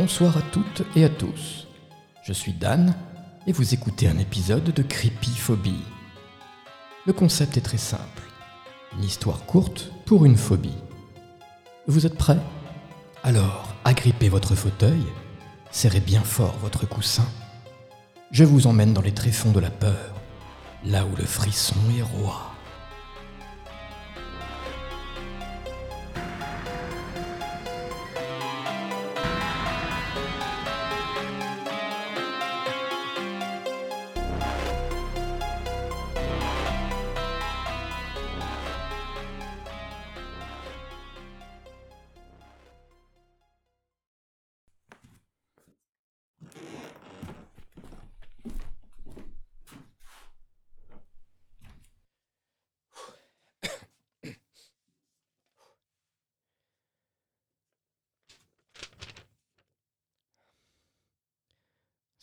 Bonsoir à toutes et à tous. Je suis Dan et vous écoutez un épisode de Creepyphobie. Le concept est très simple. Une histoire courte pour une phobie. Vous êtes prêts? Alors, agrippez votre fauteuil, serrez bien fort votre coussin. Je vous emmène dans les tréfonds de la peur, là où le frisson est roi.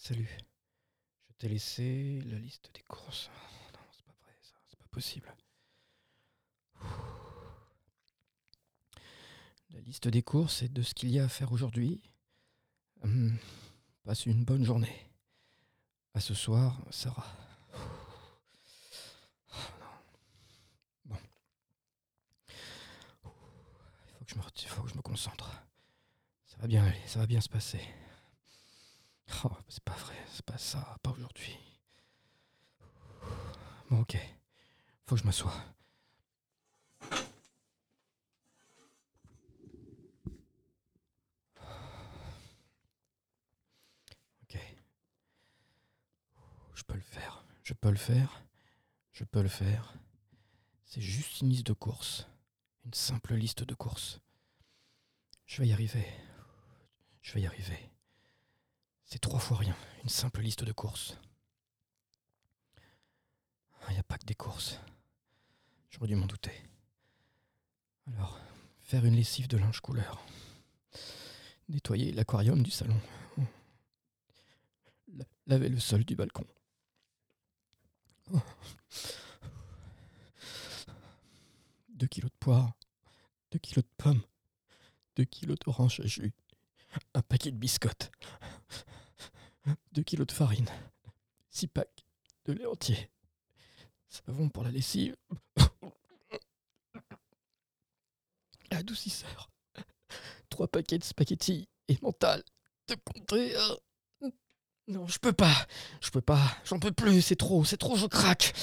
Salut. Je t'ai laissé la liste des courses. Non, c'est pas vrai, ça. C'est pas possible. La liste des courses et de ce qu'il y a à faire aujourd'hui. Hum, passe une bonne journée. À ce soir, Sarah. Bon. Je me, il faut que je me concentre. Ça va bien aller, ça va bien se passer. Oh, c'est pas vrai, c'est pas ça, pas aujourd'hui. Bon, ok. Faut que je m'assoie. Ok. Je peux le faire. Je peux le faire. Je peux le faire. C'est juste une liste de courses. Une simple liste de courses. Je vais y arriver. Je vais y arriver. C'est trois fois rien, une simple liste de courses. Il n'y a pas que des courses. J'aurais dû m'en douter. Alors, faire une lessive de linge couleur. Nettoyer l'aquarium du salon. La- Laver le sol du balcon. Deux kilos de poires. Deux kilos de pommes. Deux kilos d'oranges à jus. Un paquet de biscottes. 2 kilos de farine, 6 packs de lait entier, savon pour la lessive, adoucisseur, 3 paquets de spaghettis et mental de comté. euh. Non, je peux pas, je peux pas, j'en peux plus, c'est trop, c'est trop, je craque.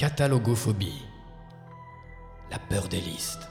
Catalogophobie. La peur des listes.